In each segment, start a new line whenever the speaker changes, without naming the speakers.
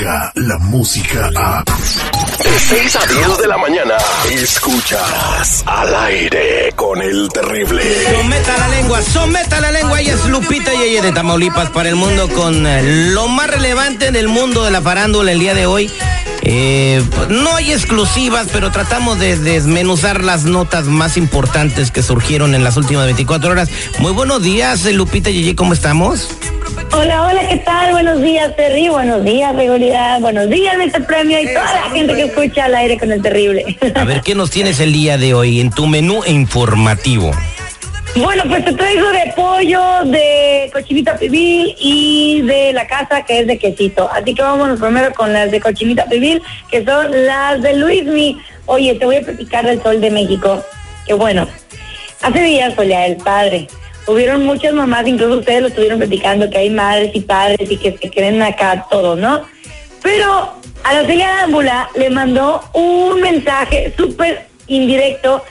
la música a... De 6 a 10 de la mañana, escuchas al aire con el terrible.
Someta la lengua, someta la lengua. Ella es Lupita y ella de Tamaulipas para el mundo con eh, lo más relevante en el mundo de la farándula el día de hoy. Eh, no hay exclusivas, pero tratamos de desmenuzar las notas más importantes que surgieron en las últimas 24 horas. Muy buenos días, eh, Lupita y Yeye, ¿cómo estamos?
Hola, hola, ¿qué tal? Buenos días, Terry. Buenos días, Seguridad. Buenos días, Mr. Premio y toda la gente que escucha al aire con el terrible.
A ver, ¿qué nos tienes el día de hoy en tu menú informativo?
Bueno, pues te traigo de pollo, de cochinita pibil y de la casa que es de quesito. Así que vámonos primero con las de cochinita pibil, que son las de Luismi. Oye, te voy a platicar del Sol de México. Que bueno, hace días solía el padre. Hubieron muchas mamás, incluso ustedes lo estuvieron platicando, que hay madres y padres y que se queden acá todo, ¿no? Pero a la Celia Dámbula le mandó un mensaje súper indirecto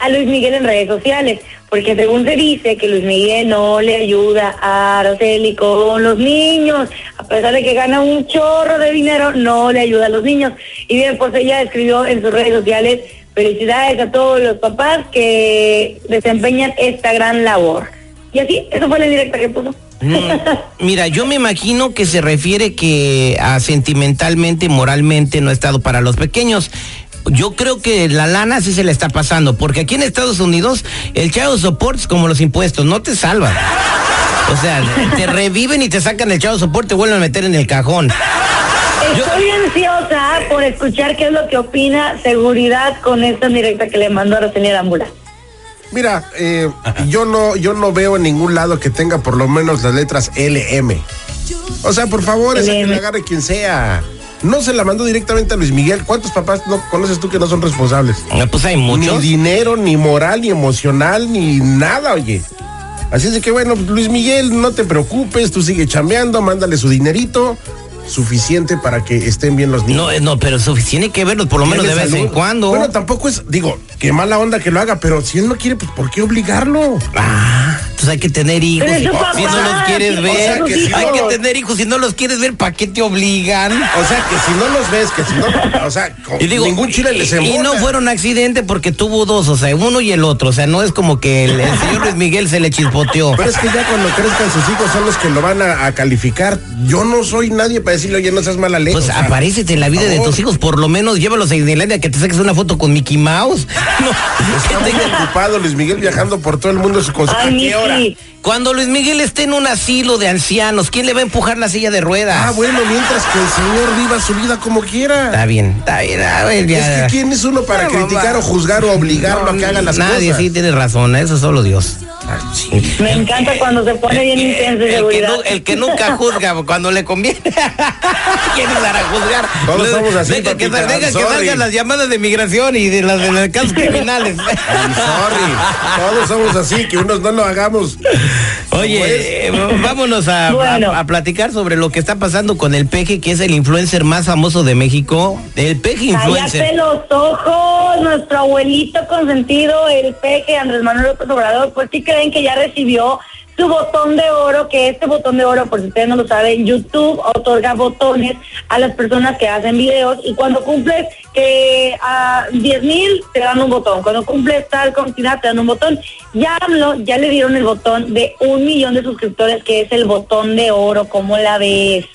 a Luis Miguel en redes sociales, porque según se dice que Luis Miguel no le ayuda a Araceli con los niños, a pesar de que gana un chorro de dinero, no le ayuda a los niños. Y bien, pues ella escribió en sus redes sociales, felicidades a todos los papás que desempeñan esta gran labor. Y así, eso fue la directa que puso.
Mm, Mira, yo me imagino que se refiere que a sentimentalmente, moralmente no ha estado para los pequeños. Yo creo que la lana sí se le está pasando, porque aquí en Estados Unidos el chavo soportes como los impuestos, no te salvan. O sea, te reviven y te sacan el chavo soporte y vuelven a meter en el cajón.
Estoy ansiosa por escuchar qué es lo que opina seguridad con esta directa que le mandó a Araceli Dámbula.
Mira, eh, yo no, yo no veo en ningún lado que tenga por lo menos las letras LM. O sea, por favor, esa que le agarre quien sea. No se la mandó directamente a Luis Miguel. ¿Cuántos papás no conoces tú que no son responsables?
Ah, Pues hay muchos.
Ni dinero, ni moral, ni emocional, ni nada, oye. Así es de que bueno, Luis Miguel, no te preocupes, tú sigue chambeando, mándale su dinerito, suficiente para que estén bien los niños.
No, eh, no, pero sufic- tiene que verlos por lo menos de vez en cuando.
Bueno, tampoco es, digo, qué mala onda que lo haga, pero si él no quiere, pues ¿por qué obligarlo?
Ah, entonces hay que tener hijos. Si,
papá,
si no los quieres ver,
o sea, que si
hay
no
que tener hijos. Si no los quieres ver, ¿para qué te obligan?
O sea, que si no los ves, que si no, o sea, con
Y digo,
ningún chile les
y, y
embona.
no fueron accidente porque tuvo dos, o sea, uno y el otro. O sea, no es como que el, el señor Luis Miguel se le chispoteó.
Pero es que ya cuando crezcan sus hijos son los que lo van a, a calificar. Yo no soy nadie para decirle, oye, no seas mala leche.
Pues
o sea,
aparécete en la vida de tus hijos, por lo menos llévalos a Disneylandia que te saques una foto con Mickey Mouse. No,
Está
que
muy ocupado Luis Miguel viajando por todo el mundo su ¿a qué hora?
Cuando Luis Miguel esté en un asilo de ancianos, ¿quién le va a empujar la silla de ruedas?
Ah, bueno, mientras que el señor viva su vida como quiera.
Está bien, está bien. A ver,
Es
ya.
que quién es uno para criticar o juzgar o obligarlo a que haga las
Nadie,
cosas.
sí, tiene razón, eso solo Dios.
Me encanta cuando se pone bien intenso
que,
seguridad.
nu- el que nunca juzga cuando le conviene. ¿Quién es para juzgar?
Todos somos así,
Deja que, que salgan las llamadas de migración y de las de los casos criminales.
I'm sorry. Todos somos así, que unos no lo hagamos.
Oye,
¿Cómo es?
eh, vámonos a,
Bueno.
a- a platicar sobre lo que está pasando con el Peje, que es el influencer más famoso de México. El Peje
Cállate
influencer.
los ojos, nuestro abuelito consentido, el peje Andrés Manuel López Obrador, pues sí creen que ya recibió su botón de oro, que este botón de oro, por si ustedes no lo saben, YouTube otorga botones a las personas que hacen videos y cuando cumples que a 10 mil te dan un botón, cuando cumples tal cantidad te dan un botón. Ya hablo, ya le dieron el botón de un millón de suscriptores, que es el botón de oro, ¿cómo la ves?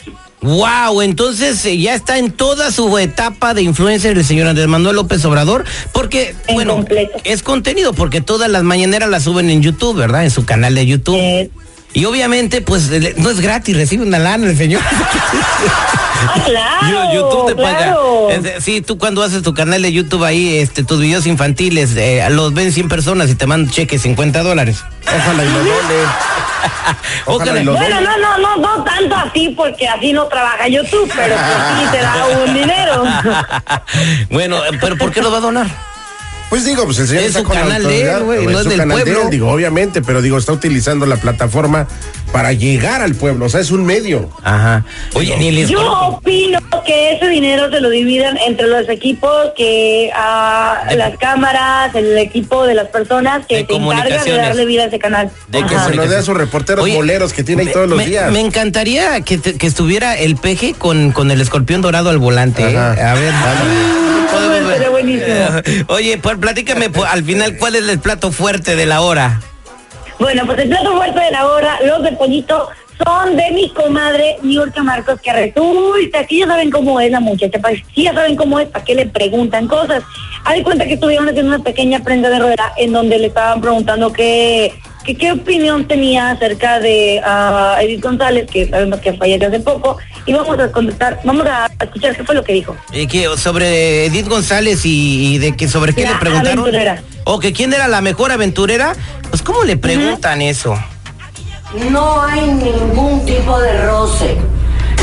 Wow, entonces eh, ya está en toda su etapa de influencer el señor Andrés Manuel López Obrador, porque,
En
bueno,
completo.
es contenido, porque todas las mañaneras las suben en YouTube, ¿verdad? En su canal de YouTube.
Eh,
Y obviamente, pues no es gratis, recibe una lana el señor.
ah, claro,
Yo- YouTube te
claro.
paga. Sí, tú cuando haces tu canal de YouTube ahí, este, tus videos infantiles, eh, los ven 100 personas y te mandan cheque 50 dólares.
Ojalá y lo dole. Ojalá y lo
Bueno, no, no, no, no tanto así porque así no trabaja YouTube, pero pues sí te da un dinero.
bueno, pero ¿por qué lo va a donar?
Pues digo, pues el señor
Es
está
su
con
canal de él, güey,
es
no es
su
del
canal de
pueblo.
él, digo, obviamente, pero digo, está utilizando la plataforma para llegar al pueblo, o sea, es un medio.
Ajá. Oye, ni les
Yo opino que ese dinero se lo dividan entre los equipos, que a
De-
las cámaras, el equipo de las personas que
De
se encargan de darle vida a ese canal.
De
Que se lo dé a sus reporteros
Oye,
boleros que tiene ahí
me-
todos los
me,
días.
Me encantaría que, te- que estuviera el peje con, con el escorpión dorado al volante. ¿eh?
Ajá.
A ver. podemos ver. Oye, pues platícame pues, al final cuál es el plato fuerte de la hora.
Bueno, pues el plato fuerte de la hora, los de pollito, son de mi comadre Niurka Marcos, que resulta que ya saben cómo es la muchacha, pues sí ya saben cómo es, para qué le preguntan cosas. Hay cuenta que estuvieron haciendo una pequeña prenda de rueda en donde le estaban preguntando qué, qué opinión tenía acerca de ah, Edith González, que sabemos que falleció hace poco, y vamos a contestar, vamos a escuchar qué fue lo que dijo.
Eh, que sobre Edith González y, y de que sobre qué
La
le preguntaron.
aventurera.
O que quién era la mejor aventurera. Pues cómo le preguntan eso.
No hay ningún tipo de roce.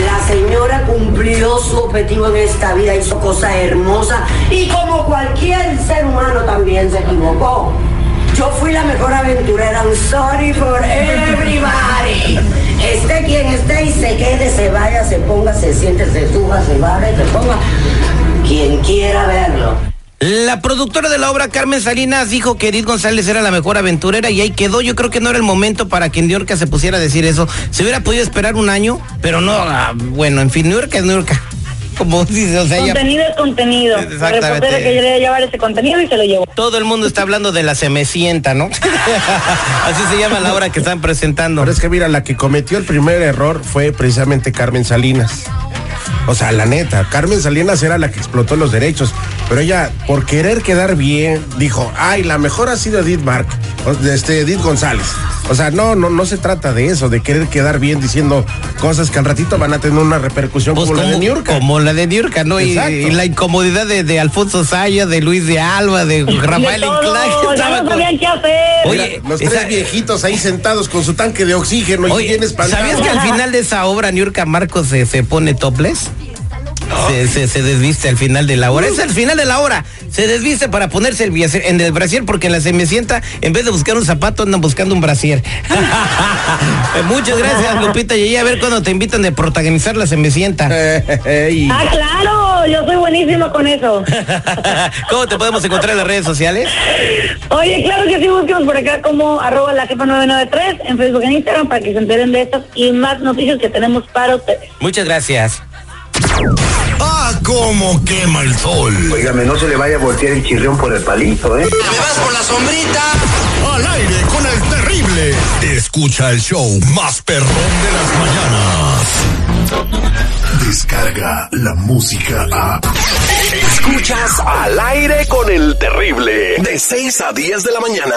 La señora cumplió su objetivo en esta vida, hizo cosas hermosas y como cualquier ser humano también se equivocó. Yo fui la mejor aventurera. I'm sorry for everybody. Esté quien esté y se quede, se vaya, se ponga, se siente, se suba, se baja y se ponga. Quien quiera verlo.
La productora de la obra, Carmen Salinas, dijo que Edith González era la mejor aventurera y ahí quedó. Yo creo que no era el momento para que New York se pusiera a decir eso. Se hubiera podido esperar un año, pero no, ah, bueno, en fin, New York es New York. Como dice, o sea,
Contenido es contenido. La
Exactamente.
reportera que quería llevar ese contenido y se lo llevó.
todo el mundo está hablando de la semecienta, ¿no? Así se llama la obra que están presentando.
Pero es que mira, la que cometió el primer error fue precisamente Carmen Salinas. O sea, la neta, Carmen Salinas era la que explotó los derechos, pero ella, por querer quedar bien, dijo, ay, la mejor ha sido Edith Mark, este, Edith González. O sea, no, no, no se trata de eso, de querer quedar bien diciendo cosas que al ratito van a tener una repercusión
Pues
como, la de Niurka.
como la de Niurka, ¿no? Y, y la incomodidad de, de Alfonso Saya, de Luis de Alba, de Rafael
De
Inclán.
ya no
con-
sabían qué hacer.
Oye,
Los
esa-
tres viejitos ahí sentados con su tanque de oxígeno y bien espantados.
¿sabías que al final de esa obra Niurka Marcos se, se pone topless? Se, se, se desviste al final de la hora. Es al final de la hora. Se desviste para ponerse el brasier, en el brasier porque en la semecienta, en vez de buscar un zapato, andan buscando un brasier. Muchas gracias, Lupita. Y a ver cuando te invitan de protagonizar la semecienta.
Ey.
Ah, claro, yo soy buenísimo con eso.
¿Cómo te podemos encontrar en las redes sociales?
Oye, claro que sí, busquemos por acá como arroba la jefa 993 en Facebook e Instagram para que se enteren de estas y más noticias que tenemos para ustedes.
Muchas gracias.
Ah, cómo quema el sol.
Óigame, no se le vaya a voltear el chirrión por el palito, ¿eh?
¿Me vas por la sombrita?
Al aire con el terrible. Escucha el show más perrón de las mañanas. Descarga la música a. Escuchas al aire con el terrible. De 6 a 10 de la mañana.